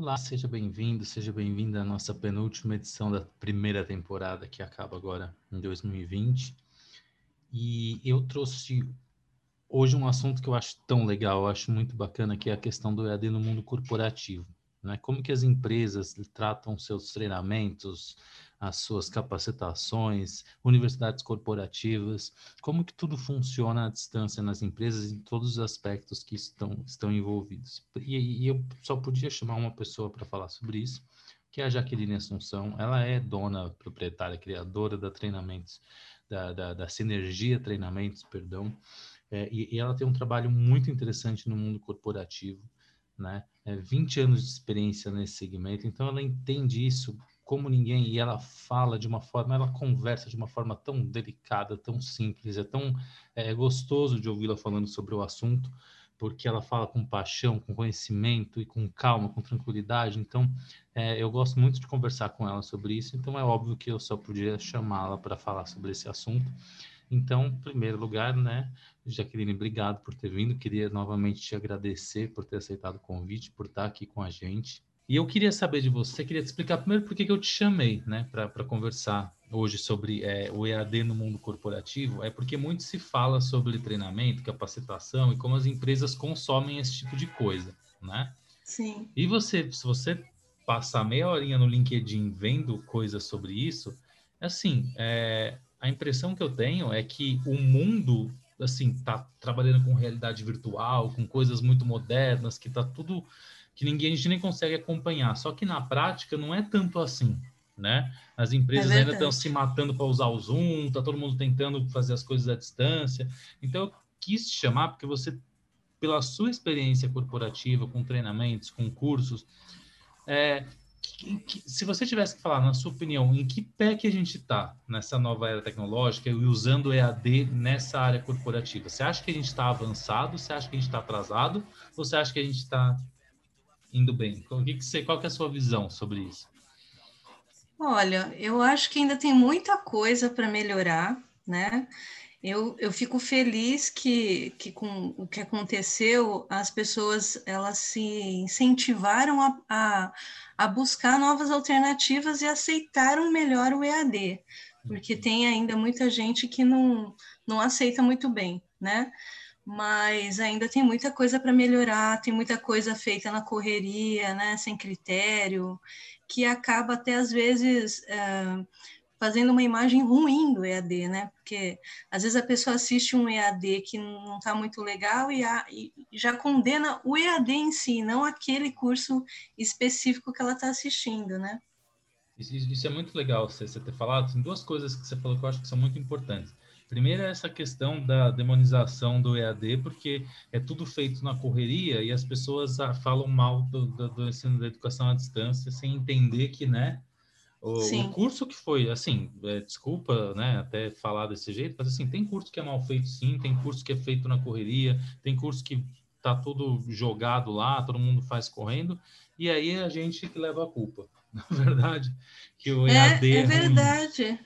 Olá, seja bem-vindo, seja bem-vinda à nossa penúltima edição da primeira temporada que acaba agora em 2020. E eu trouxe hoje um assunto que eu acho tão legal, eu acho muito bacana, que é a questão do EAD no mundo corporativo. Né? Como que as empresas tratam seus treinamentos, as suas capacitações, universidades corporativas, como que tudo funciona à distância nas empresas em todos os aspectos que estão, estão envolvidos. E, e eu só podia chamar uma pessoa para falar sobre isso, que é a Jaqueline Assunção. Ela é dona, proprietária, criadora da Treinamentos, da, da, da Sinergia Treinamentos, perdão, é, e, e ela tem um trabalho muito interessante no mundo corporativo, né? É, 20 anos de experiência nesse segmento, então ela entende isso como ninguém e ela fala de uma forma, ela conversa de uma forma tão delicada, tão simples, é tão é, gostoso de ouvi-la falando sobre o assunto, porque ela fala com paixão, com conhecimento e com calma, com tranquilidade. Então, é, eu gosto muito de conversar com ela sobre isso. Então, é óbvio que eu só podia chamá-la para falar sobre esse assunto. Então, em primeiro lugar, né, Jaqueline, obrigado por ter vindo. Queria novamente te agradecer por ter aceitado o convite, por estar aqui com a gente. E eu queria saber de você, queria te explicar primeiro por que eu te chamei, né, para conversar hoje sobre é, o EAD no mundo corporativo. É porque muito se fala sobre treinamento, capacitação e como as empresas consomem esse tipo de coisa, né? Sim. E você, se você passar meia horinha no LinkedIn vendo coisas sobre isso, assim, é, a impressão que eu tenho é que o mundo assim tá trabalhando com realidade virtual, com coisas muito modernas, que tá tudo que ninguém a gente nem consegue acompanhar. Só que na prática não é tanto assim, né? As empresas é ainda estão se matando para usar o Zoom, tá todo mundo tentando fazer as coisas à distância. Então eu quis te chamar porque você, pela sua experiência corporativa, com treinamentos, com cursos, é, que, que, se você tivesse que falar, na sua opinião, em que pé que a gente está nessa nova era tecnológica e usando EAD nessa área corporativa? Você acha que a gente está avançado? Você acha que a gente está atrasado? Ou você acha que a gente está indo bem? O que, que você, qual que é a sua visão sobre isso? Olha, eu acho que ainda tem muita coisa para melhorar, né? Eu, eu fico feliz que, que com o que aconteceu, as pessoas elas se incentivaram a, a, a buscar novas alternativas e aceitaram melhor o EAD, porque uhum. tem ainda muita gente que não, não aceita muito bem, né? mas ainda tem muita coisa para melhorar, tem muita coisa feita na correria, né, sem critério, que acaba até às vezes é, fazendo uma imagem ruim do EAD, né? Porque às vezes a pessoa assiste um EAD que não está muito legal e, a, e, já condena o EAD em si, não aquele curso específico que ela está assistindo, né? Isso, isso, é muito legal você, você ter falado. Tem duas coisas que você falou que eu acho que são muito importantes. Primeiro é essa questão da demonização do EAD, porque é tudo feito na correria e as pessoas ah, falam mal do, do, do ensino da educação à distância sem entender que, né, o, o curso que foi, assim, é, desculpa, né, até falar desse jeito, mas assim, tem curso que é mal feito sim, tem curso que é feito na correria, tem curso que tá tudo jogado lá, todo mundo faz correndo, e aí a gente que leva a culpa, na verdade, que o EAD é, é, é verdade.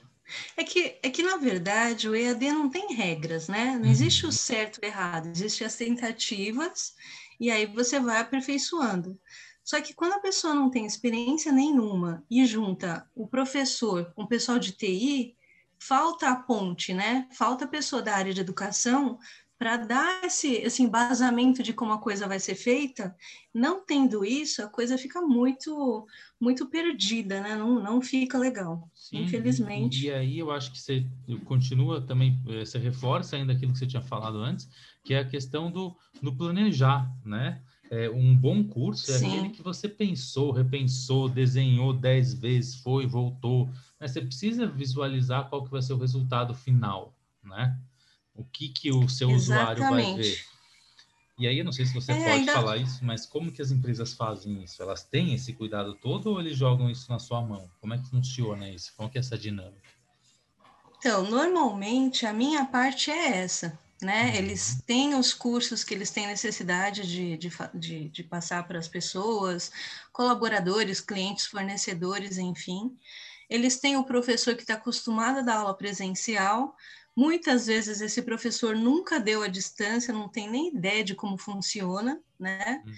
É que, é que, na verdade, o EAD não tem regras, né? Não existe o uhum. certo e o errado, existem as tentativas, e aí você vai aperfeiçoando. Só que quando a pessoa não tem experiência nenhuma e junta o professor com o pessoal de TI, falta a ponte, né? Falta a pessoa da área de educação para dar esse, esse embasamento de como a coisa vai ser feita, não tendo isso, a coisa fica muito muito perdida, né? Não, não fica legal, Sim, infelizmente. E, aí eu acho que você continua também, eh, você reforça ainda aquilo que você tinha falado antes, que é a questão do, do planejar, né? É, um bom curso é Sim. aquele que você pensou, repensou, desenhou dez vezes, foi, voltou. Mas você precisa visualizar qual que vai ser o resultado final, né? o que, que o seu Exatamente. usuário vai ver. E aí, eu não sei se você é, pode ainda... falar isso, mas como que as empresas fazem isso? Elas têm esse cuidado todo ou eles jogam isso na sua mão? Como é que funciona isso? Como que é essa dinâmica? Então, normalmente, a minha parte é essa, né? Uhum. Eles têm os cursos que eles têm necessidade de, de, de, de passar para as pessoas, colaboradores, clientes, fornecedores, enfim. Eles têm o professor que está acostumado a dar aula presencial, Muitas vezes esse professor nunca deu a distância, não tem nem ideia de como funciona, né? Uhum.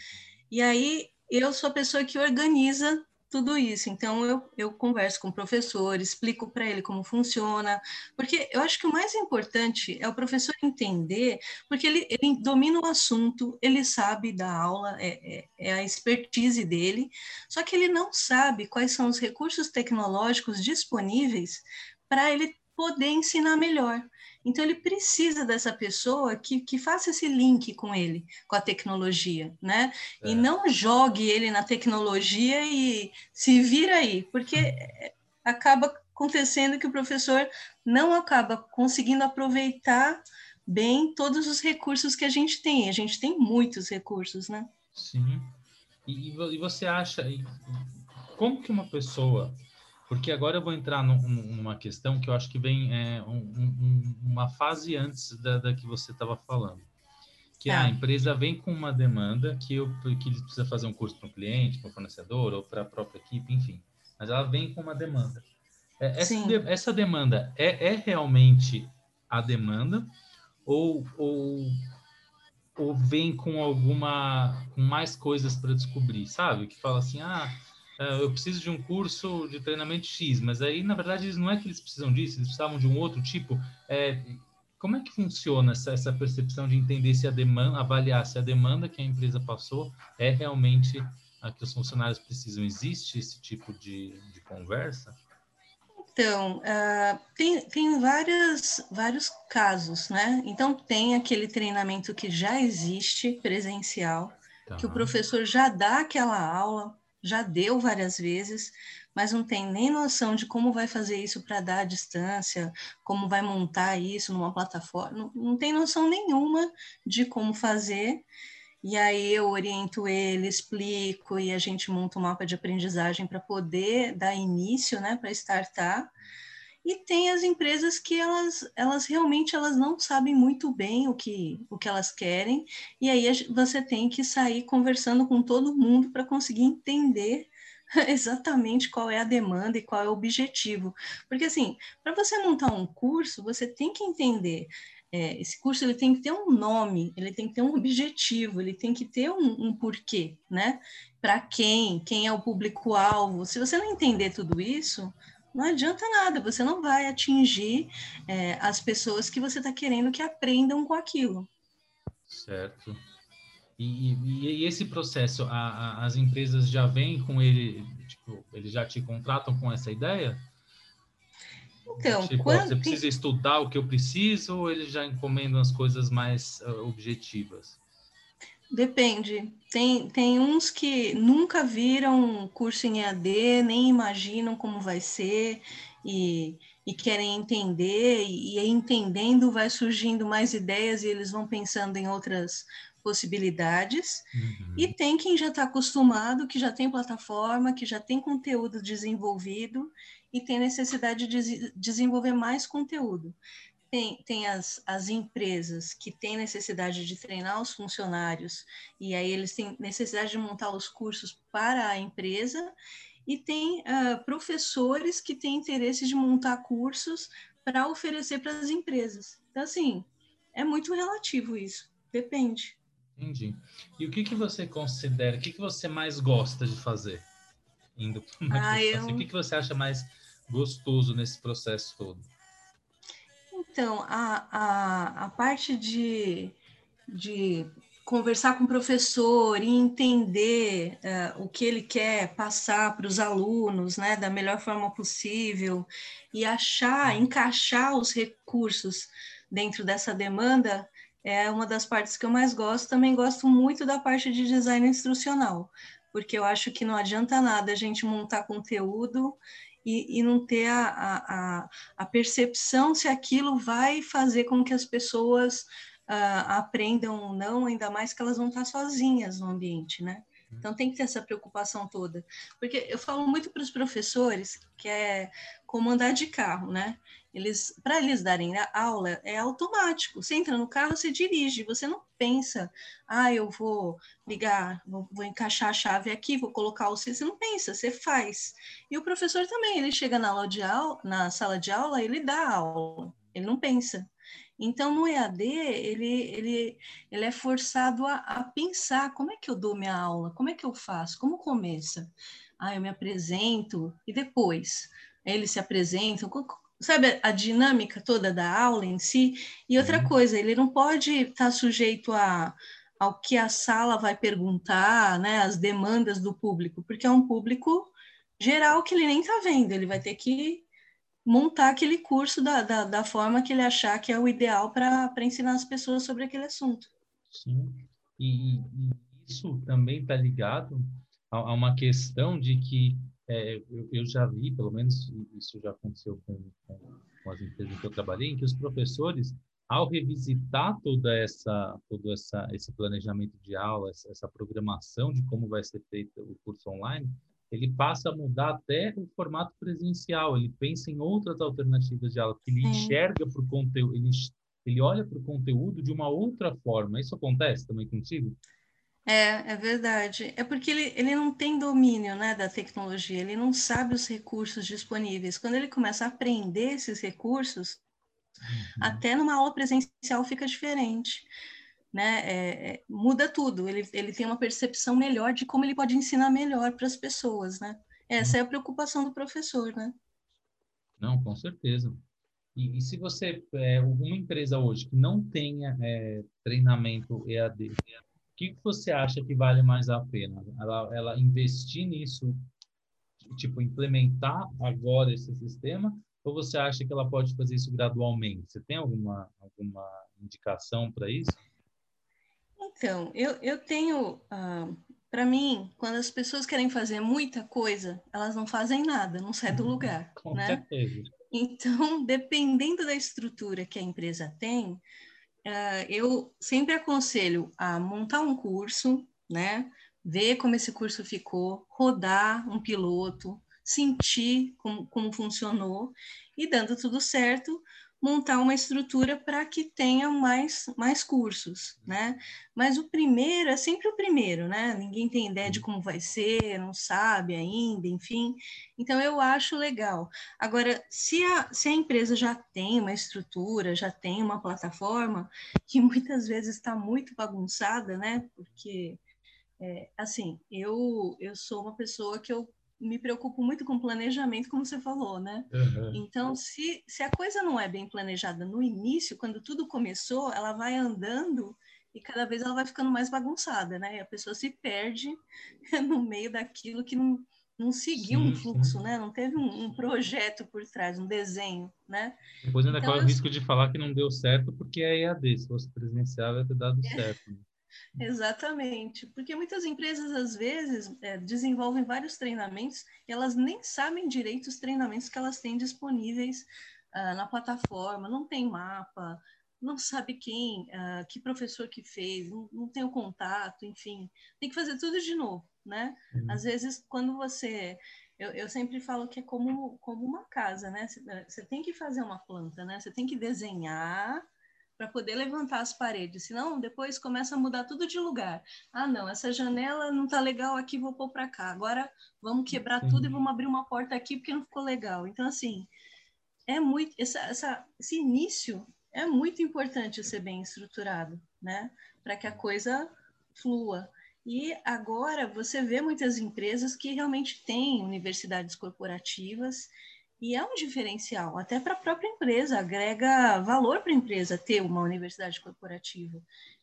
E aí eu sou a pessoa que organiza tudo isso. Então, eu, eu converso com o professor, explico para ele como funciona, porque eu acho que o mais importante é o professor entender, porque ele, ele domina o assunto, ele sabe da aula, é, é, é a expertise dele, só que ele não sabe quais são os recursos tecnológicos disponíveis para ele poder ensinar melhor. Então, ele precisa dessa pessoa que, que faça esse link com ele, com a tecnologia, né? É. E não jogue ele na tecnologia e se vira aí, porque acaba acontecendo que o professor não acaba conseguindo aproveitar bem todos os recursos que a gente tem. A gente tem muitos recursos, né? Sim. E, e você acha, como que uma pessoa porque agora eu vou entrar num, numa questão que eu acho que vem é, um, um, uma fase antes da, da que você estava falando. Que a empresa vem com uma demanda que, eu, que ele precisa fazer um curso para um cliente, para um fornecedor ou para a própria equipe, enfim. Mas ela vem com uma demanda. É, essa, de, essa, demanda é, é, realmente a demanda ou, ou, ou vem com alguma com mais coisas para descobrir, sabe? Que fala assim, ah, eu preciso de um curso de treinamento X, mas aí, na verdade, não é que eles precisam disso, eles precisavam de um outro tipo. É, como é que funciona essa, essa percepção de entender se a demanda, avaliar se a demanda que a empresa passou é realmente a que os funcionários precisam? Existe esse tipo de, de conversa? Então, uh, tem, tem várias, vários casos, né? Então, tem aquele treinamento que já existe, presencial, tá. que o professor já dá aquela aula, já deu várias vezes, mas não tem nem noção de como vai fazer isso para dar a distância, como vai montar isso numa plataforma, não, não tem noção nenhuma de como fazer. E aí eu oriento ele, explico e a gente monta um mapa de aprendizagem para poder dar início, né, para startar. E tem as empresas que elas, elas realmente elas não sabem muito bem o que, o que elas querem, e aí você tem que sair conversando com todo mundo para conseguir entender exatamente qual é a demanda e qual é o objetivo. Porque assim, para você montar um curso, você tem que entender é, esse curso ele tem que ter um nome, ele tem que ter um objetivo, ele tem que ter um, um porquê, né? Para quem, quem é o público-alvo. Se você não entender tudo isso, não adianta nada, você não vai atingir é, as pessoas que você está querendo que aprendam com aquilo. Certo. E, e, e esse processo, a, a, as empresas já vêm com ele, tipo, eles já te contratam com essa ideia? Então, tipo, quando... você precisa estudar o que eu preciso ou eles já encomendam as coisas mais uh, objetivas? Depende. Tem, tem uns que nunca viram curso em EAD, nem imaginam como vai ser e, e querem entender, e, e entendendo vai surgindo mais ideias e eles vão pensando em outras possibilidades. Uhum. E tem quem já está acostumado, que já tem plataforma, que já tem conteúdo desenvolvido e tem necessidade de desenvolver mais conteúdo tem, tem as, as empresas que têm necessidade de treinar os funcionários, e aí eles têm necessidade de montar os cursos para a empresa, e tem uh, professores que têm interesse de montar cursos para oferecer para as empresas. Então, assim, é muito relativo isso, depende. Entendi. E o que, que você considera, o que, que você mais gosta de fazer? Indo ah, eu... O que, que você acha mais gostoso nesse processo todo? Então, a, a, a parte de, de conversar com o professor e entender uh, o que ele quer passar para os alunos, né, da melhor forma possível e achar, encaixar os recursos dentro dessa demanda é uma das partes que eu mais gosto. Também gosto muito da parte de design instrucional, porque eu acho que não adianta nada a gente montar conteúdo e, e não ter a, a, a, percepção se aquilo vai fazer com que as pessoas uh, aprendam ou não, ainda mais que elas vão estar sozinhas no ambiente, né? Então tem que ter essa preocupação toda. Porque eu falo muito para os professores que é como andar de carro, né? Eles, para eles darem a aula, é automático. Você entra no carro, você dirige, você não pensa, ah, eu vou ligar, vou, vou encaixar a chave aqui, vou colocar o você não pensa, você faz. E o professor também, ele chega na, aula de aula, na sala de aula, ele dá aula, ele não pensa. Então, no EAD, ele, ele, ele é forçado a, a, pensar como é que eu dou minha aula, como é que eu faço, como começa. Ah, eu me apresento e depois eles se apresentam, sabe a dinâmica toda da aula em si. E outra uhum. coisa, ele não pode estar sujeito a, ao que a sala vai perguntar, né, as demandas do público, porque é um público geral que ele nem está vendo, ele vai ter que montar aquele curso da, da, da forma que ele achar que é o ideal para ensinar as pessoas sobre aquele assunto. Sim, e, e isso também está ligado a, a, uma questão de que é, eu, eu, já vi, pelo menos isso já aconteceu com, com, com, as empresas que eu trabalhei, em que os professores, ao revisitar toda essa, todo essa, esse planejamento de aula, essa, essa programação de como vai ser feito o curso online, ele passa a mudar até o formato presencial, ele pensa em outras alternativas de aula, que ele Sim. enxerga para o conteúdo, ele, ele olha para o conteúdo de uma outra forma. Isso acontece também contigo? É, é verdade. É porque ele, ele não tem domínio né, da tecnologia, ele não sabe os recursos disponíveis. Quando ele começa a aprender esses recursos, uhum. até numa aula presencial fica diferente né? É, é, muda tudo. Ele, ele tem uma percepção melhor de como ele pode ensinar melhor para as pessoas, né? Essa é a preocupação do professor, né? Não, com certeza. E, e se você é uma empresa hoje que não tenha é, treinamento EAD, que, você acha que vale mais a pena? Ela, ela investir nisso, tipo implementar agora esse sistema, ou você acha que ela pode fazer isso gradualmente? Você tem alguma alguma indicação para isso? Então, eu, eu tenho, ah, para mim, quando as pessoas querem fazer muita coisa, elas não fazem nada, não saem do uhum. lugar, Com né? Certeza. Então, dependendo da estrutura que a empresa tem, ah, eu sempre aconselho a montar um curso, né? Ver como esse curso ficou, rodar um piloto, sentir como, como funcionou e dando tudo certo, montar uma estrutura para que tenha mais, mais cursos, né? Mas o primeiro é sempre o primeiro, né? Ninguém tem ideia de como vai ser, não sabe ainda, enfim. Então, eu acho legal. Agora, se a, se a empresa já tem uma estrutura, já tem uma plataforma, que muitas vezes está muito bagunçada, né? Porque, é, assim, eu, eu sou uma pessoa que eu me preocupo muito com planejamento, como você falou, né? Uhum. Então, se, se a coisa não é bem planejada no início, quando tudo começou, ela vai andando e cada vez ela vai ficando mais bagunçada, né? E a pessoa se perde no meio daquilo que não, não seguiu sim, um fluxo, sim. né? Não teve um, um, projeto por trás, um desenho, né? Depois ainda então, corre o risco de falar que não deu certo porque é EAD, se fosse presencial ia ter dado é. certo. Exatamente, porque muitas empresas às vezes é, desenvolvem vários treinamentos e elas nem sabem direito os treinamentos que elas têm disponíveis uh, na plataforma, não tem mapa, não sabe quem, uh, que professor que fez, não, não, tem o contato, enfim, tem que fazer tudo de novo, né? Uhum. Às vezes, quando você eu, eu, sempre falo que é como, como uma casa, né? Você tem que fazer uma planta, né? Você tem que desenhar, para poder levantar as paredes, senão depois começa a mudar tudo de lugar. Ah, não, essa janela não está legal aqui, vou pôr para cá. Agora vamos quebrar Sim. tudo e vamos abrir uma porta aqui porque não ficou legal. Então, assim, é muito essa, essa, esse início é muito importante ser bem estruturado, né? Para que a coisa flua. E agora você vê muitas empresas que realmente têm universidades corporativas e é um diferencial, até para a própria empresa, agrega valor para a empresa ter uma universidade corporativa.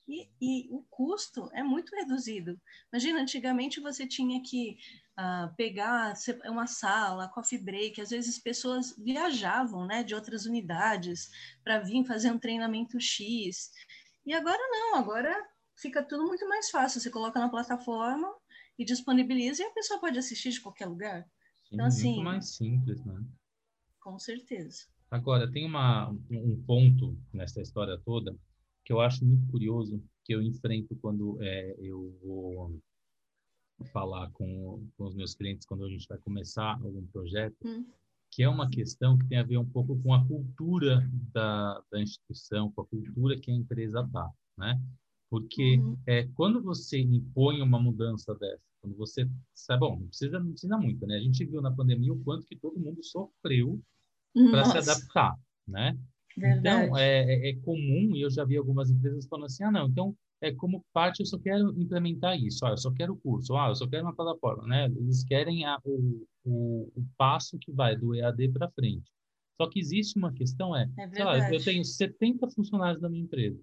E, e, o custo é muito reduzido. Imagina, antigamente você tinha que uh, pegar uma sala, coffee break, às vezes pessoas viajavam né, de outras unidades para vir fazer um treinamento X. E agora não, agora fica tudo muito mais fácil. Você coloca na plataforma e disponibiliza e a pessoa pode assistir de qualquer lugar. Sim, então, assim, muito mais simples, né? Com certeza. Agora, tem uma, um ponto nessa história toda que eu acho muito curioso, que eu enfrento quando é, eu vou falar com, com os meus clientes quando a gente vai começar algum projeto, hum. que é uma questão que tem a ver um pouco com a cultura da, da instituição, com a cultura que a empresa está, né? Porque uhum. é, quando você impõe uma mudança dessa, quando você sabe, bom, não precisa, não precisa muito, né? A gente viu na pandemia o quanto que todo mundo sofreu para se adaptar, né? Então, é, é, é comum, e eu já vi algumas empresas falando assim, ah, não, então, é como parte, eu só quero implementar isso, ah, eu só quero o curso, ah, eu só quero uma plataforma, né? Eles querem a, o, o, o passo que vai do EAD para frente. Só que existe uma questão, é, é sei lá, eu tenho 70 funcionários da minha empresa,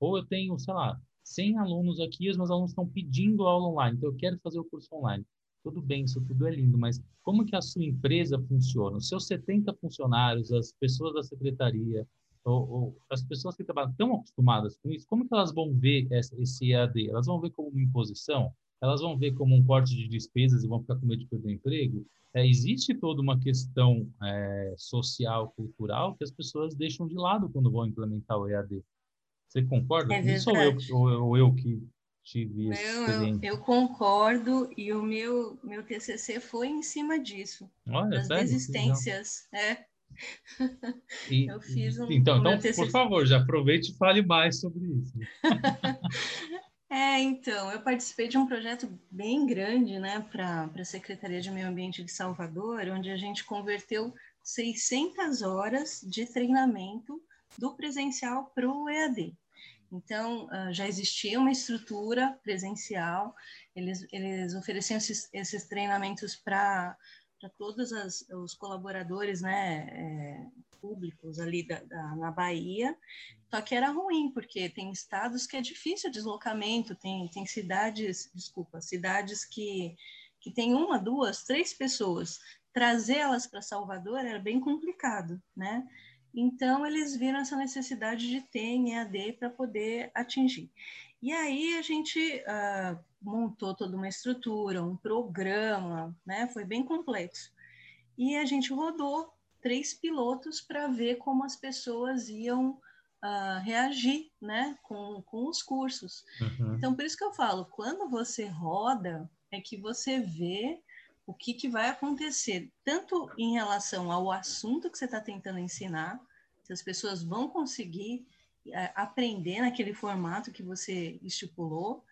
ou eu tenho, sei lá, 100 alunos aqui, os meus alunos estão pedindo aula online, então eu quero fazer o curso online. Tudo bem, isso tudo é lindo, mas como que a sua empresa funciona? Os seus 70 funcionários, as pessoas da secretaria, ou, ou as pessoas que trabalham estão acostumadas com isso, como que elas vão ver essa, esse EAD? Elas vão ver como uma imposição? Elas vão ver como um corte de despesas e vão ficar com medo de perder emprego? É, existe toda uma questão é, social, cultural, que as pessoas deixam de lado quando vão implementar o EAD. Você concorda? É Isso ou eu, ou, ou eu que tive experiência? Eu, eu, concordo e o meu, meu TCC foi em cima disso. Olha, das sério? desistências. É. E, eu fiz um. Então, então por favor, já aproveite e fale mais sobre isso. é, então, eu participei de um projeto bem grande, né, para a Secretaria de Meio Ambiente de Salvador, onde a gente converteu 600 horas de treinamento do presencial para o EAD. Então, uh, já existia uma estrutura presencial, eles, eles ofereciam esses, esses treinamentos para todos as, os colaboradores né, é, públicos ali da, da, na Bahia, só que era ruim, porque tem estados que é difícil o deslocamento, tem, tem cidades, desculpa, cidades que, que tem uma, duas, três pessoas, trazê-las para Salvador era bem complicado, né? Então, eles viram essa necessidade de ter em EAD para poder atingir. E aí a gente uh, montou toda uma estrutura, um programa, né? Foi bem complexo. E a gente rodou três pilotos para ver como as pessoas iam uh, reagir, né? Com, com os cursos. Uhum. Então, por isso que eu falo, quando você roda, é que você vê o que, que vai acontecer, tanto em relação ao assunto que você está tentando ensinar, se as pessoas vão conseguir é, aprender naquele formato que você estipulou,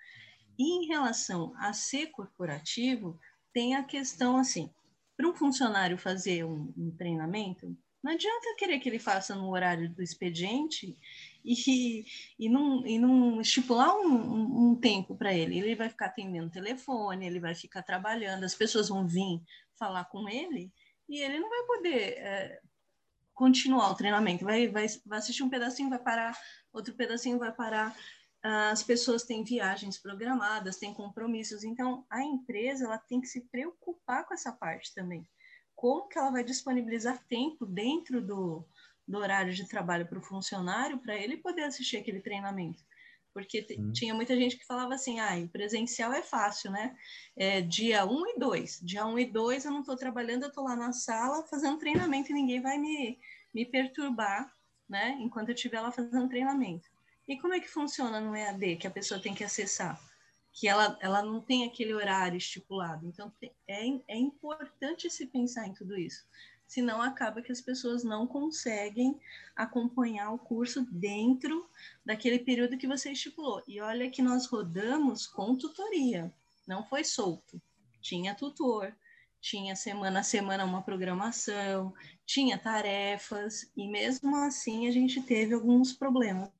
e em relação a ser corporativo, tem a questão assim, para um funcionário fazer um, um treinamento, não adianta querer que ele faça no horário do expediente e, e, não, e não estipular um, um, um tempo para ele. Ele vai ficar atendendo telefone, ele vai ficar trabalhando, as pessoas vão vir falar com ele e ele não vai poder é, continuar o treinamento. Vai, vai, vai assistir um pedacinho, vai parar, outro pedacinho vai parar. As pessoas têm viagens programadas, têm compromissos. Então, a empresa ela tem que se preocupar com essa parte também como que ela vai disponibilizar tempo dentro do, do horário de trabalho para o funcionário para ele poder assistir aquele treinamento. Porque hum. tinha muita gente que falava assim, ah, presencial é fácil, né? É dia 1 um e 2. Dia 1 um e 2 eu não estou trabalhando, eu estou lá na sala fazendo treinamento e ninguém vai me, me perturbar, né? Enquanto eu estiver lá fazendo treinamento. E como é que funciona no EAD, que a pessoa tem que acessar? que ela, ela não tem aquele horário estipulado. Então, é, é importante se pensar em tudo isso. Senão, acaba que as pessoas não conseguem acompanhar o curso dentro daquele período que você estipulou. E olha que nós rodamos com tutoria, não foi solto. Tinha tutor, tinha semana a semana uma programação, tinha tarefas, e mesmo assim a gente teve alguns problemas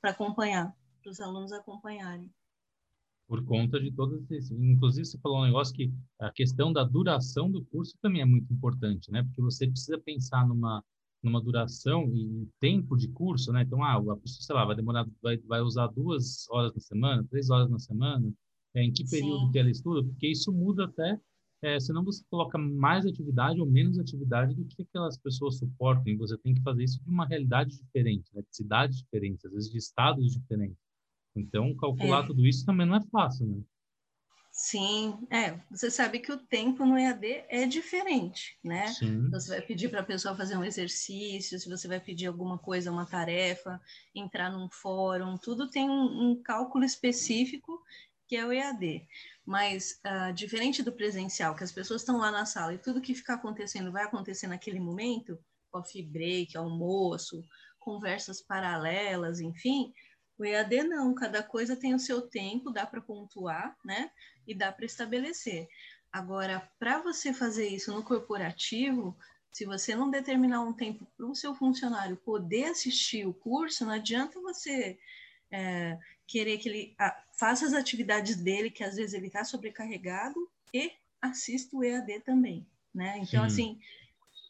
para acompanhar, para os alunos acompanharem por conta de todas esses. Inclusive, você falou um negócio que a questão da duração do curso também é muito importante, né? Porque você precisa pensar numa numa duração e tempo de curso, né? Então, ah, a pessoa, sei lá, vai demorar, vai, vai usar duas horas na semana, três horas na semana, é, em que período Sim. que ela estuda, porque isso muda até, é, senão você coloca mais atividade ou menos atividade do que aquelas pessoas suportam, e você tem que fazer isso de uma realidade diferente, né? de cidades diferentes, às vezes de estados diferentes. Então, calcular é. tudo isso também não é fácil, né? Sim, é. Você sabe que o tempo no EAD é diferente, né? Sim. Você vai pedir para a pessoa fazer um exercício, se você vai pedir alguma coisa, uma tarefa, entrar num fórum, tudo tem um, um cálculo específico que é o EAD. Mas, uh, diferente do presencial, que as pessoas estão lá na sala e tudo que fica acontecendo vai acontecer naquele momento, coffee break, almoço, conversas paralelas, enfim, o EAD não, cada coisa tem o seu tempo, dá para pontuar, né? E dá para estabelecer. Agora, para você fazer isso no corporativo, Se você não determinar um tempo para o seu funcionário poder assistir o curso, não adianta você é, querer que ele faça as atividades dele, que às vezes ele está sobrecarregado, e assista o EAD também, né? Então, Sim. assim,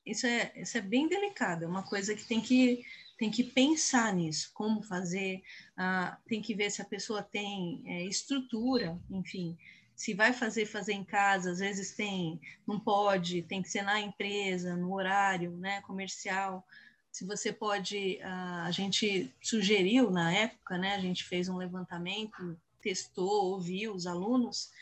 isso é, isso é bem delicado, é uma coisa que tem que, tem que pensar nisso, como fazer, ah, tem que ver se a pessoa tem é, estrutura, enfim, se vai fazer, fazer em casa, às vezes tem, não pode, tem que ser na empresa, no horário, né, comercial. Se você pode, a gente sugeriu na época, né, a gente fez um levantamento, testou, ouviu os alunos,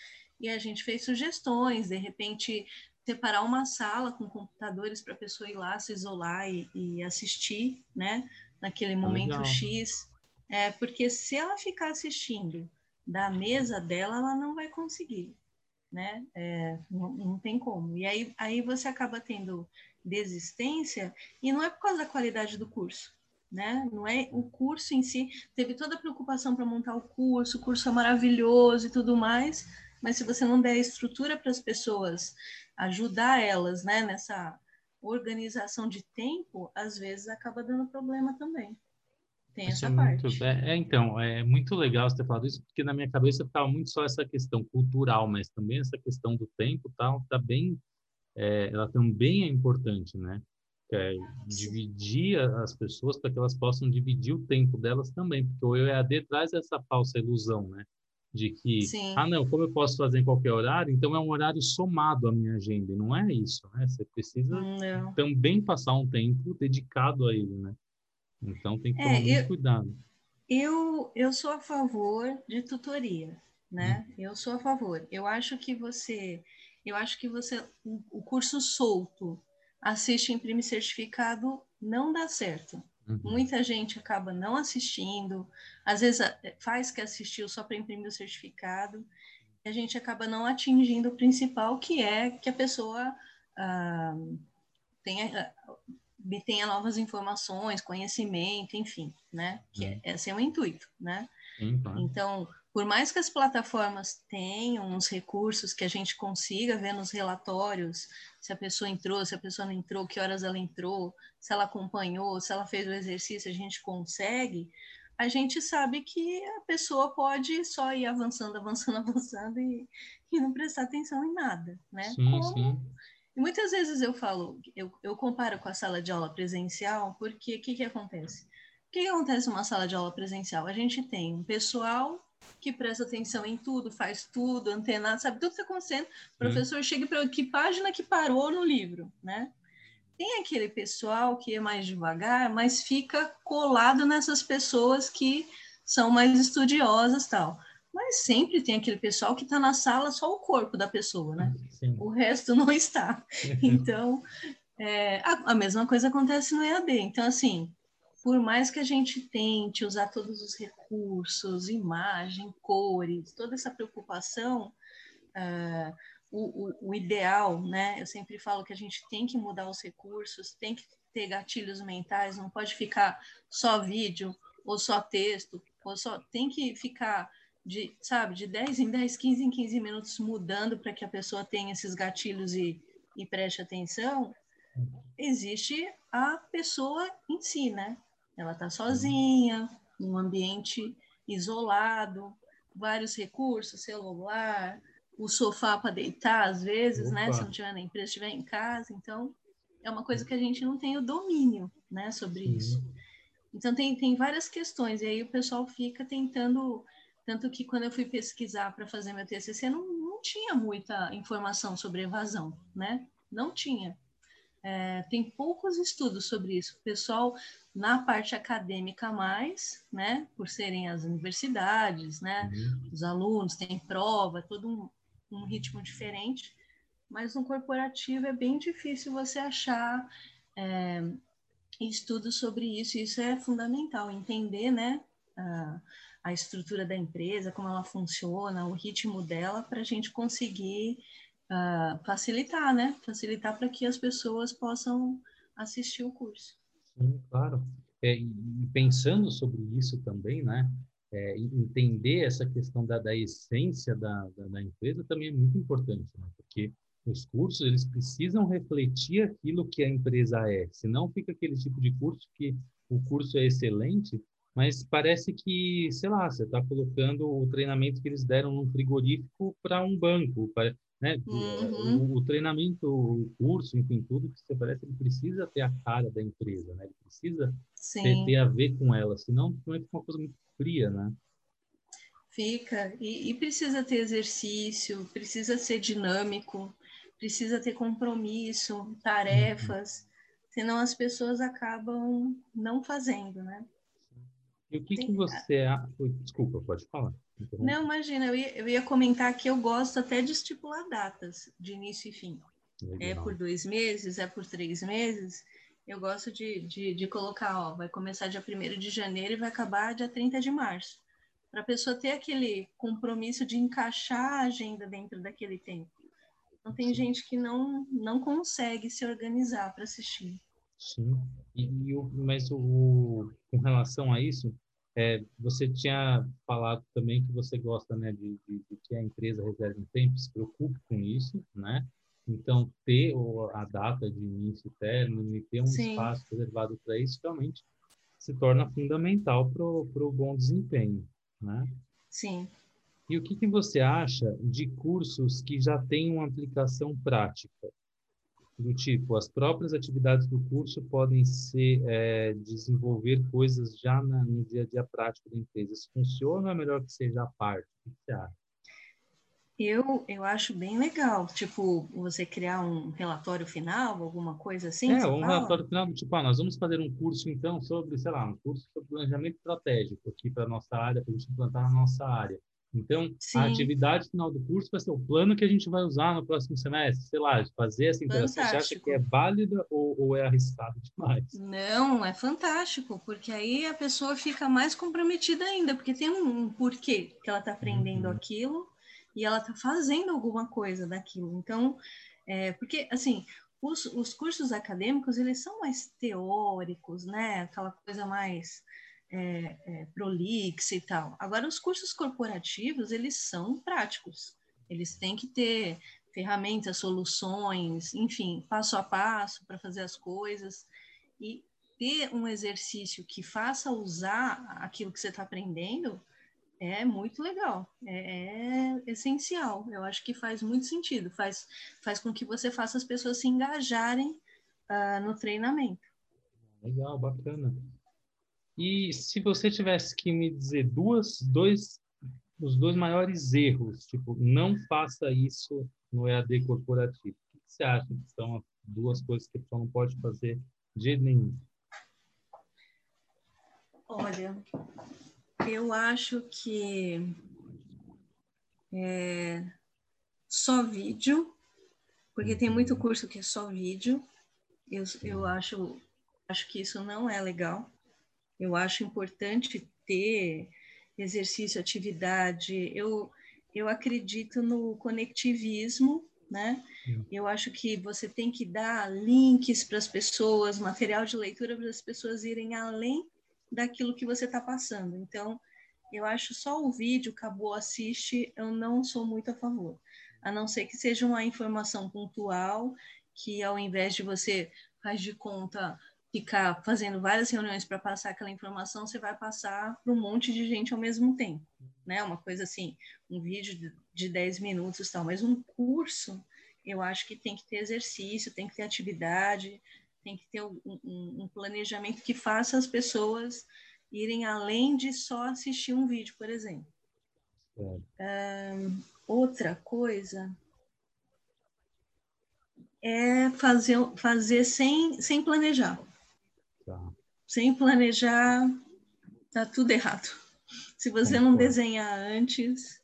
e a gente fez sugestões, de repente separar uma sala com computadores para a pessoa ir lá se isolar e, e assistir, né, naquele momento Legal. X, é, porque se ela ficar assistindo da mesa dela, ela não vai conseguir, né? É, não, não, tem como. E aí, aí você acaba tendo desistência, e não é por causa da qualidade do curso, né? Não é o curso em si, teve toda a preocupação para montar o curso, o curso é maravilhoso e tudo mais, mas se você não der estrutura para as pessoas, ajudar elas, né, nessa organização de tempo, às vezes acaba dando problema também. Tem essa é parte. Muito, é, é, então, é muito legal você ter falado isso, porque na minha cabeça ficava muito só essa questão cultural, mas também essa questão do tempo tal, tá bem, é, ela também é importante, né? É, dividir as pessoas para que elas possam dividir o tempo delas também, porque o EAD traz essa falsa ilusão, né? De que, Sim. ah, não, como eu posso fazer em qualquer horário, então é um horário somado à minha agenda, e não é isso, né? Você precisa não. também passar um tempo dedicado a ele, né? Então tem que é, tomar é, muito eu, cuidado. Eu, eu sou a favor de tutoria, né? Hum. Eu sou a favor. Eu acho que você, eu acho que você, o, o curso solto, assiste imprime certificado, não dá certo. Uhum. Muita gente acaba não assistindo, às vezes faz que assistiu só para imprimir o certificado, e a gente acaba não atingindo o principal, que é que a pessoa ah, tenha obtenha novas informações, conhecimento, enfim, né? Que é, esse é o intuito, né? Sim, Então, por mais que as plataformas tenham uns recursos que a gente consiga ver nos relatórios, se a pessoa entrou, se a pessoa não entrou, que horas ela entrou, se ela acompanhou, se ela fez o exercício, a gente consegue, a gente sabe que a pessoa pode só ir avançando, avançando, avançando e, e não prestar atenção em nada, né? Sim, Como sim e muitas vezes eu falo, eu, eu comparo com a sala de aula presencial, porque o que, que acontece? O que, que acontece numa sala de aula presencial? A gente tem um pessoal que presta atenção em tudo, faz tudo, antenado, sabe tudo que está acontecendo. O professor hum. chega para que página que parou no livro, né? Tem aquele pessoal que é mais devagar, mas fica colado nessas pessoas que são mais estudiosas tal. Mas sempre tem aquele pessoal que está na sala só o corpo da pessoa, né? Sim. O resto não está. Então, é, a, a, mesma coisa acontece no EAD. Então, assim, por mais que a gente tente usar todos os recursos, imagem, cores, toda essa preocupação, uh, o, o, o, ideal, né? Eu sempre falo que a gente tem que mudar os recursos, tem que ter gatilhos mentais, não pode ficar só vídeo ou só texto, ou só tem que ficar de, sabe, de 10 em 10, 15 em 15 minutos mudando para que a pessoa tenha esses gatilhos e, e preste atenção, existe a pessoa em si, né? Ela está sozinha, num ambiente isolado, vários recursos, celular, o sofá para deitar às vezes, Opa. né? Se não tiver na empresa, estiver em casa, então é uma coisa que a gente não tem o domínio, né, sobre Sim. isso. Então tem, tem várias questões e aí o pessoal fica tentando tanto que quando eu fui pesquisar para fazer meu TCC, não, não tinha muita informação sobre evasão, né? Não tinha. É, tem poucos estudos sobre isso. O pessoal, na parte acadêmica mais, né? Por serem as universidades, né? Uhum. Os alunos têm prova, todo um, um ritmo diferente. Mas no corporativo é bem difícil você achar é, estudos sobre isso. Isso é fundamental, entender, né? Ah, a estrutura da empresa, como ela funciona, o ritmo dela, para a gente conseguir uh, facilitar, né? Facilitar para que as pessoas possam assistir o curso. Sim, claro. É, e pensando sobre isso também, né? É, entender essa questão da, da essência da, da, da, empresa também é muito importante, né? Porque os cursos eles precisam refletir aquilo que a empresa é, senão fica aquele tipo de curso que o curso é excelente, mas parece que, sei lá, você está colocando o treinamento que eles deram num frigorífico para um banco, né? Uhum. O, o, treinamento, o curso, enfim, tudo que você parece, ele precisa ter a cara da empresa, né? Ele precisa ter, ter, a ver com ela, senão fica uma coisa muito fria, né? Fica, e, e precisa ter exercício, precisa ser dinâmico, precisa ter compromisso, tarefas, uhum. senão as pessoas acabam não fazendo, né? E o que, Tem... que você... Desculpa, pode falar. Não, imagina, eu ia, eu ia comentar que eu gosto até de estipular datas de início e fim. É Legal. É por dois meses, é por três meses. Eu gosto de, de, de colocar, ó, vai começar dia 1 de janeiro e vai acabar dia 30 de março. Para a pessoa ter aquele compromisso de encaixar a agenda dentro daquele tempo. Então, tem Sim. gente que não, não consegue se organizar para assistir. Sim, e, e o, mas o, com relação a isso, é, você tinha falado também que você gosta né, de, de, de, que a empresa reserve um tempo, se preocupe com isso, né? Então, ter a data de início e término e ter um Sim. espaço reservado para isso realmente se torna fundamental para o bom desempenho, né? Sim. E o que, que você acha de cursos que já têm uma aplicação prática? Do tipo, as próprias atividades do curso podem ser é, desenvolver coisas já na, no dia a dia prático da empresa. Isso funciona ou é melhor que seja a parte? O que você acha? Eu, eu acho bem legal, tipo, você criar um relatório final, alguma coisa assim? É, um fala? relatório final, tipo, ah, nós vamos fazer um curso, então, sobre, sei lá, um curso sobre planejamento estratégico aqui para nossa área, para a gente implantar na nossa área. Então, Sim. a atividade final do curso vai ser o plano que a gente vai usar no próximo semestre, sei lá, fazer essa interação. Fantástico. Você acha que é válida ou, ou, é arriscado demais? Não, é fantástico, porque aí a pessoa fica mais comprometida ainda, porque tem um, porquê que ela está aprendendo uhum. aquilo e ela está fazendo alguma coisa daquilo. Então, é, porque, assim, os, os cursos acadêmicos, eles são mais teóricos, né? Aquela coisa mais é, é, prolixa e tal. Agora, os cursos corporativos, eles são práticos. Eles têm que ter ferramentas, soluções, enfim, passo a passo para fazer as coisas. E ter um exercício que faça usar aquilo que você está aprendendo é muito legal, é, é, essencial. Eu acho que faz muito sentido, faz, faz com que você faça as pessoas se engajarem uh, no treinamento. Legal, bacana. E se você tivesse que me dizer duas, dois, os dois maiores erros, tipo, não faça isso no EAD corporativo, o que você acha que são as duas coisas que a pessoa não pode fazer de nenhum? Olha, eu acho que é, só vídeo, porque tem muito curso que é só vídeo. Eu, eu acho, acho que isso não é legal. Eu acho importante ter exercício, atividade. Eu, eu acredito no conectivismo, né? Eu acho que você tem que dar links para as pessoas, material de leitura para as pessoas irem além daquilo que você está passando. Então, eu acho só o vídeo, acabou, assiste, eu não sou muito a favor. A não ser que seja uma informação pontual, que ao invés de você faz de conta ficar fazendo várias reuniões para passar aquela informação, você vai passar para um monte de gente ao mesmo tempo, né? Uma coisa assim, um vídeo de 10 minutos tal, mas um curso, eu acho que tem que ter exercício, tem que ter atividade, tem que ter um, um, um planejamento que faça as pessoas irem além de só assistir um vídeo, por exemplo. Um, outra coisa é fazer, fazer sem, sem planejar. Sem planejar, tá tudo errado. Se você não desenhar antes,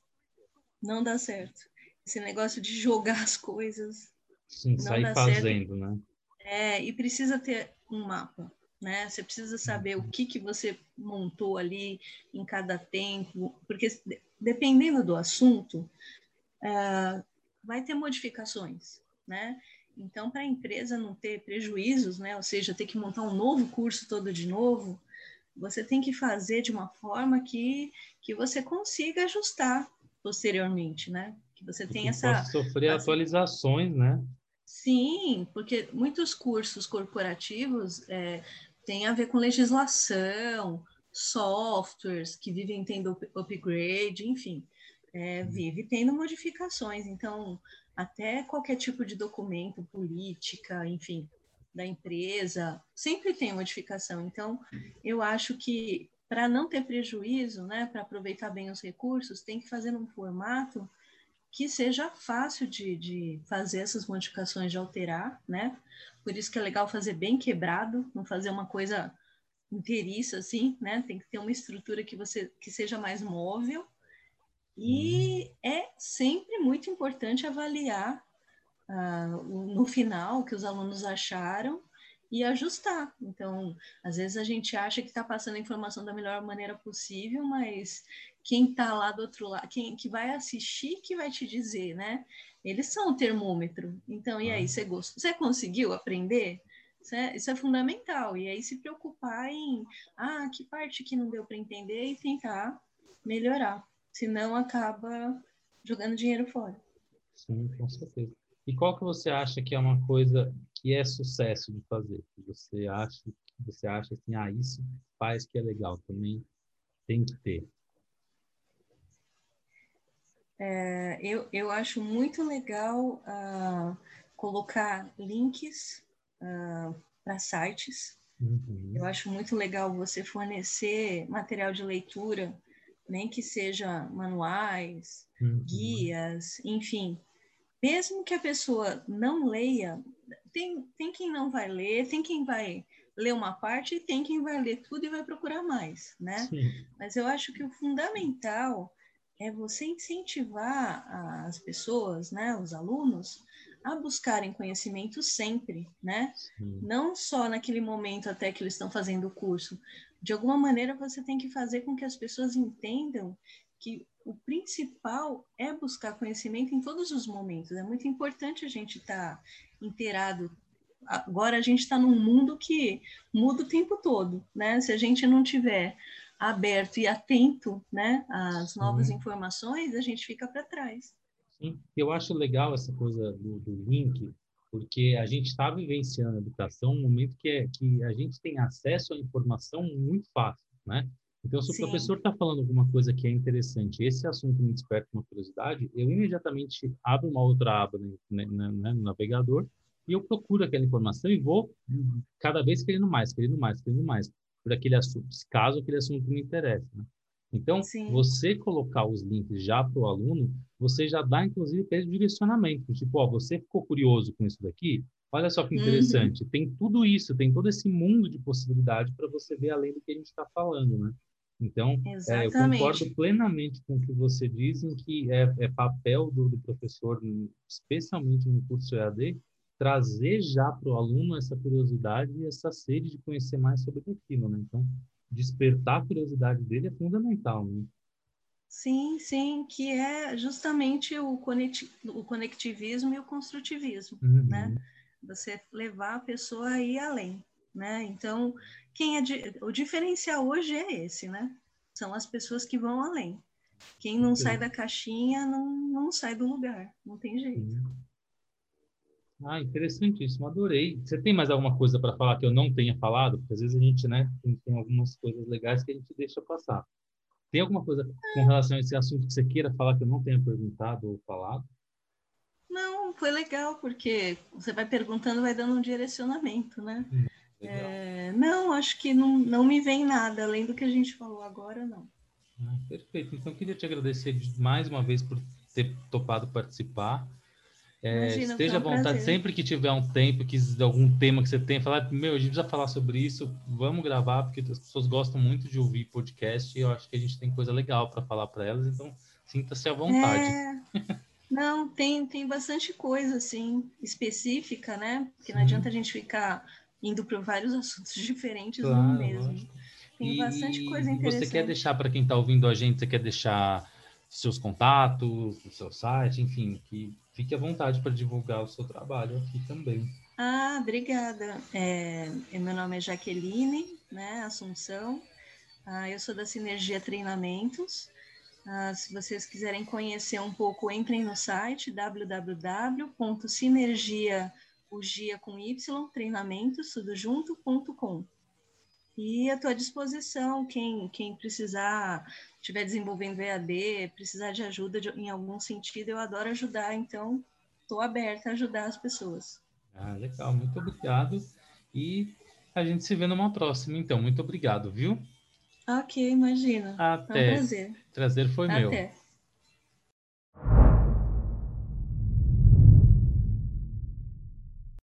não dá certo. Esse negócio de jogar as coisas. Sim, sair fazendo, certo. né? É, e precisa ter um mapa, né? Você precisa saber o que, que você montou ali em cada tempo, porque dependendo do assunto, uh, vai ter modificações, né? Então, para a empresa não ter prejuízos, né, ou seja, ter que montar um novo curso todo de novo, você tem que fazer de uma forma que, que você consiga ajustar posteriormente, né? que você tem essa... Sofrer essa... atualizações, né? Sim, porque muitos cursos corporativos é, têm a ver com legislação, softwares que vivem tendo upgrade, enfim, é, uhum. vive tendo modificações. Então, até qualquer tipo de documento, política, enfim, da empresa, sempre tem modificação. Então, eu acho que para não ter prejuízo, né, para aproveitar bem os recursos, tem que fazer num formato que seja fácil de, de fazer essas modificações, de alterar, né? Por isso que é legal fazer bem quebrado, não fazer uma coisa inteiriça, assim, né? Tem que ter uma estrutura que você que seja mais móvel. E é sempre muito importante avaliar uh, no final o que os alunos acharam e ajustar. Então, às vezes a gente acha que está passando a informação da melhor maneira possível, mas quem está lá do outro lado, quem que vai assistir, que vai te dizer, né? Eles são o termômetro. Então, e aí, você gostou? Você conseguiu aprender? Isso é, isso é, fundamental. E aí se preocupar em, ah, que parte que não deu para entender e tentar melhorar. Senão acaba jogando dinheiro fora. Sim, com certeza. E qual que você acha que é uma coisa que é sucesso de fazer? Que você acha, você acha assim, ah, isso faz que é legal, também tem que ter. É, eu, eu acho muito legal uh, colocar links uh, ah, para sites. Uhum. Eu acho muito legal você fornecer material de leitura, nem que seja manuais, uhum. guias, enfim. Mesmo que a pessoa não leia, tem, tem quem não vai ler, tem quem vai ler uma parte e tem quem vai ler tudo e vai procurar mais, né? Sim. Mas eu acho que o fundamental é você incentivar as pessoas, né, os alunos, a buscarem conhecimento sempre, né? Sim. Não só naquele momento até que eles estão fazendo o curso. De alguma maneira você tem que fazer com que as pessoas entendam que o principal é buscar conhecimento em todos os momentos. É muito importante a gente estar tá inteirado. Agora a gente está num mundo que muda o tempo todo, né? Se a gente não tiver aberto e atento, né, às novas informações, a gente fica para trás. Sim, eu acho legal essa coisa do, do link, porque a gente está vivenciando a educação um momento que, é, que a gente tem acesso à informação muito fácil, né? Então, se o Sim. professor está falando alguma coisa que é interessante, esse assunto me desperta uma curiosidade, eu imediatamente abro uma outra aba né, né, né, no navegador e eu procuro aquela informação e vou cada vez querendo mais, querendo mais, querendo mais, por aquele assunto, caso aquele assunto me interesse. Né? Então, Sim. você colocar os links já para o aluno, você já dá, inclusive, esse direcionamento. Tipo, ó, você ficou curioso com isso daqui? Olha só que uhum. interessante. Uhum. Tem tudo isso, tem todo esse mundo de possibilidade para você ver além do que a gente está falando, né? Então, é, eu concordo plenamente com o que você diz, em que é, é papel do, do, professor, especialmente no curso EAD, trazer já para o aluno essa curiosidade e essa sede de conhecer mais sobre aquilo, né? Então, despertar a curiosidade dele é fundamental, né? Sim, sim, que é justamente o, conect, o conectivismo e o construtivismo, uhum. né? Você levar a pessoa a ir além, né? Então, quem é de, o diferencial hoje é esse, né? São as pessoas que vão além. Quem não sai da caixinha não, não sai do lugar, não tem jeito. Uhum. Ah, interessantíssimo, adorei. Você tem mais alguma coisa para falar que eu não tenha falado? Porque às vezes a gente, né, tem, tem, algumas coisas legais que a gente deixa passar. Tem alguma coisa com relação a esse assunto que você queira falar que eu não tenha perguntado ou falado? Não, foi legal, porque você vai perguntando, vai dando um direcionamento, né? Hum, é, não, acho que não, não me vem nada, além do que a gente falou agora, não. Ah, perfeito. Então, queria te agradecer mais uma vez por ter topado participar. É, Imagina, esteja à vontade, prazer. sempre que tiver um tempo, que algum tema que você tem, falar, meu, a gente precisa falar sobre isso, vamos gravar, porque as pessoas gostam muito de ouvir podcast e eu acho que a gente tem coisa legal para falar para elas, então sinta-se à vontade. É... Não, tem, tem bastante coisa, assim, específica, né? Porque não adianta a gente ficar indo para vários assuntos diferentes claro, no mesmo. Lógico. Tem e bastante coisa interessante. Você quer deixar para quem está ouvindo a gente, você quer deixar seus contatos, o seu site, enfim, que fique à vontade para divulgar o seu trabalho aqui também. Ah, obrigada. É, meu nome é Jaqueline, né, Assunção. Ah, eu sou da Sinergia Treinamentos Uh, se vocês quiserem conhecer um pouco, entrem no site www.sinergia, com y, treinamentos, tudo junto.com. E à tua disposição, quem, quem precisar, estiver desenvolvendo EAD, precisar de ajuda de, em algum sentido, eu adoro ajudar, então estou aberta a ajudar as pessoas. Ah, legal, muito obrigado. E a gente se vê numa próxima, então. Muito obrigado, viu? Ok, imagina. Até. Foi um prazer. Prazer foi Até. meu.